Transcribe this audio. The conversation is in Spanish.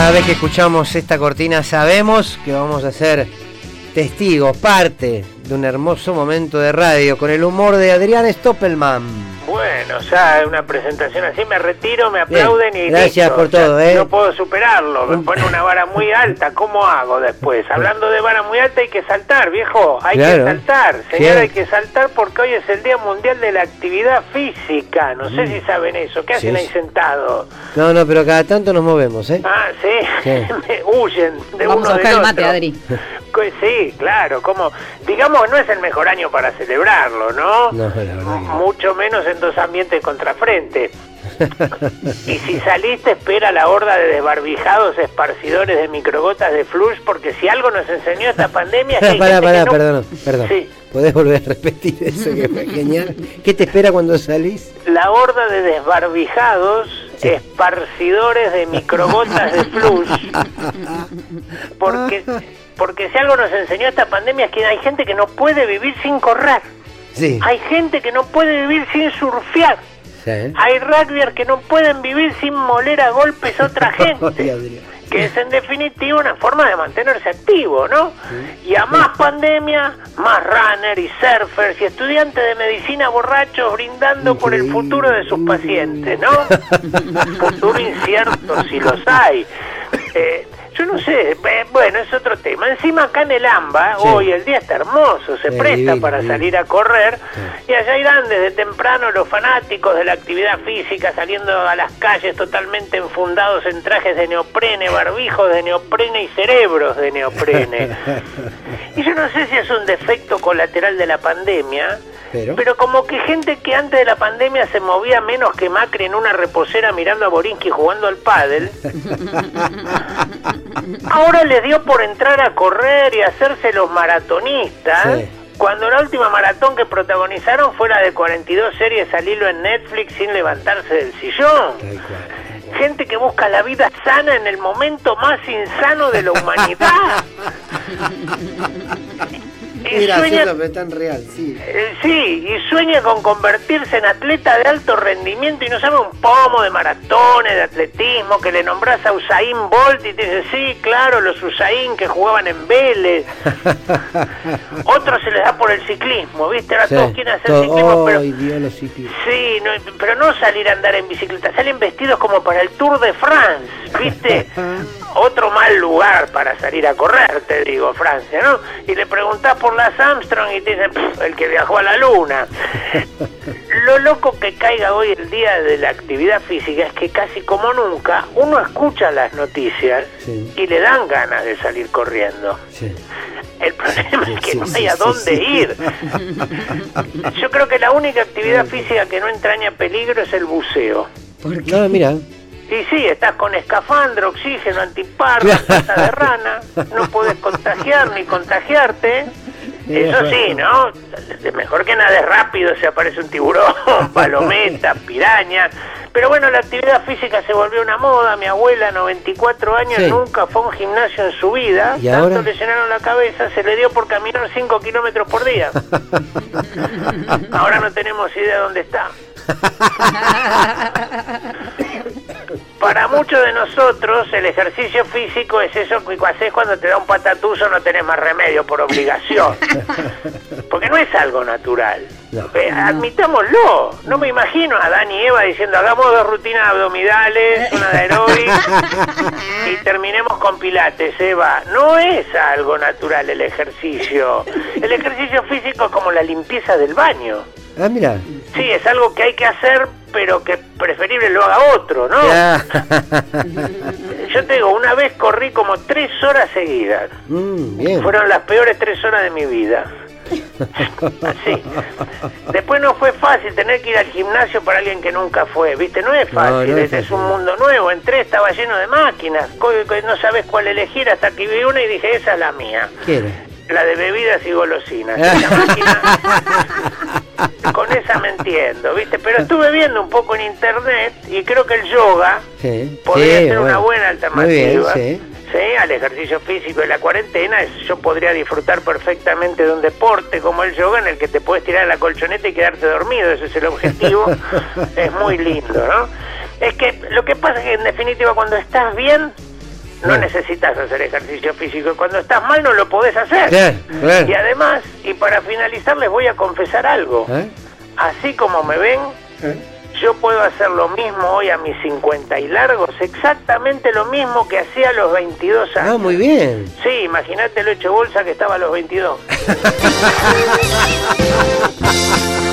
Cada vez que escuchamos esta cortina sabemos que vamos a ser testigos, parte de un hermoso momento de radio con el humor de Adrián Stoppelman. Bueno, ya una presentación así me retiro, me aplauden y gracias listo. por O sea, todo, ¿eh? No puedo superarlo, me pone una vara muy alta, ¿cómo hago después? Hablando de vara muy alta hay que saltar, viejo, hay Claro. que saltar, señor, hay que saltar porque hoy es el Día Mundial de la Actividad Física, no sé si saben eso, ¿qué hacen Mm. Ahí sentados? No, no, pero cada tanto nos movemos, ¿eh? Ah, sí, huyen de Vamos uno a buscar del el mate, otro. Adri. Sí, claro, como, digamos, no es el mejor año para celebrarlo, ¿no? No. Mucho menos en dos ambientes contrafrente. Y si saliste, espera la horda de desbarbijados esparcidores de microgotas de flush, porque si algo nos enseñó esta pandemia es que Pará, pará, que perdón, perdón. Sí. ¿Podés volver a repetir eso que fue genial? ¿Qué te espera cuando salís? La horda de desbarbijados esparcidores de microgotas de flush. Porque, porque si algo nos enseñó esta pandemia es que hay gente que no puede vivir sin correr. Sí. Hay gente que no puede vivir sin surfear. Sí. Hay rugbyers que no pueden vivir sin moler a golpes a otra gente. Que es en definitiva una forma de mantenerse activo, ¿no? Y a más pandemia, más runner y surfers y estudiantes de medicina borrachos brindando por el futuro de sus pacientes, ¿no? futuro incierto si los hay. Eh, yo no sé, eh, bueno, es otro tema. Encima acá en el AMBA, Sí. hoy el día está hermoso, se Sí, presta divino, para divino. salir a correr y allá irán desde temprano los fanáticos de la actividad física saliendo a las calles totalmente enfundados en trajes de neoprene, barbijos de neoprene y cerebros de neoprene. Y yo no sé si es un defecto colateral de la pandemia, Pero. pero como que gente que antes de la pandemia se movía menos que Macri en una reposera mirando a Borinsky jugando al pádel, ahora le dio por entrar a correr y hacerse los maratonistas. Sí. Cuando la última maratón que protagonizaron fue la de 42 series al hilo en Netflix sin levantarse del sillón. Tal cual. Gente que busca la vida sana en el momento más insano de la humanidad. Es sueña- pero tan real, sí. eh, sí, y sueña con convertirse en atleta de alto rendimiento y no sabe un pomo de maratones, de atletismo, que le nombras a Usain Bolt y te dice, sí, claro, los Usain que jugaban en Vélez. Otros se les da por el ciclismo, ¿viste? Ahora Sí, todos quieren hacer todo- ciclismo, pero... Ay, Dios. Sí, no, pero no salir a andar en bicicleta, salen vestidos como para el Tour de France, ¿viste? Otro mal lugar para salir a correr, te digo, Francia, ¿no? Y le preguntás por las Armstrong y te dicen, "Pff, el que viajó a la luna. Lo loco que caiga hoy el día de la actividad física es que casi como nunca uno escucha las noticias Sí. y le dan ganas de salir corriendo. Sí. El problema es que Sí, no sí, hay a dónde sí. ir. Yo creo que la única actividad física que no entraña peligro es el buceo. ¿Por qué? No, mira. Y sí, estás con escafandro, oxígeno, antiparra, pata de rana, no puedes contagiar ni contagiarte. Eso sí, ¿no? Mejor que nada es rápido, se aparece un tiburón, palometa, piraña. Pero bueno, la actividad física se volvió una moda. Mi abuela, 94 años, Sí. nunca fue a un gimnasio en su vida. ¿Y Tanto ahora? le llenaron la cabeza, se le dio por caminar 5 kilómetros por día. Ahora no tenemos idea de dónde está. Para muchos de nosotros el ejercicio físico es eso que haces cuando te da un patatuzo no tenés más remedio por obligación. Porque no es algo natural. No. Eh, admitámoslo. No me imagino a Dani y Eva diciendo hagamos dos rutinas abdominales, una de aeróbic y terminemos con pilates, Eva. No es algo natural el ejercicio. El ejercicio físico es como la limpieza del baño. Ah, mira. Sí, es algo que hay que hacer, pero que preferible lo haga otro, ¿no? Yo te digo, una vez corrí como tres horas seguidas. Mm, bien. Fueron las peores tres horas de mi vida. Así. Después no fue fácil tener que ir al gimnasio para alguien que nunca fue, ¿viste? No es fácil, no es este es un mundo nuevo. Entré, estaba lleno de máquinas, no sabes cuál elegir hasta que vi una y dije, esa es la mía. ¿Qué? La de bebidas y golosinas. Esa máquina, con esa me entiendo, ¿viste? Pero estuve viendo un poco en internet y creo que el yoga Sí. podría sí, ser una buena alternativa. Bien, sí. Sí, al ejercicio físico de la cuarentena, yo podría disfrutar perfectamente de un deporte como el yoga en el que te puedes tirar a la colchoneta y quedarte dormido, ese es el objetivo. es muy lindo, ¿no? Es que lo que pasa es que en definitiva cuando estás bien, no necesitas hacer ejercicio físico. Cuando estás mal no lo podés hacer. Y además, y para finalizar les voy a confesar algo. ¿Eh? Así como me ven, yo puedo hacer lo mismo hoy a mis 50 y largos, exactamente lo mismo que hacía a los 22 años. Ah, muy bien. Sí, imagínate lo hecho bolsa que estaba a los 22.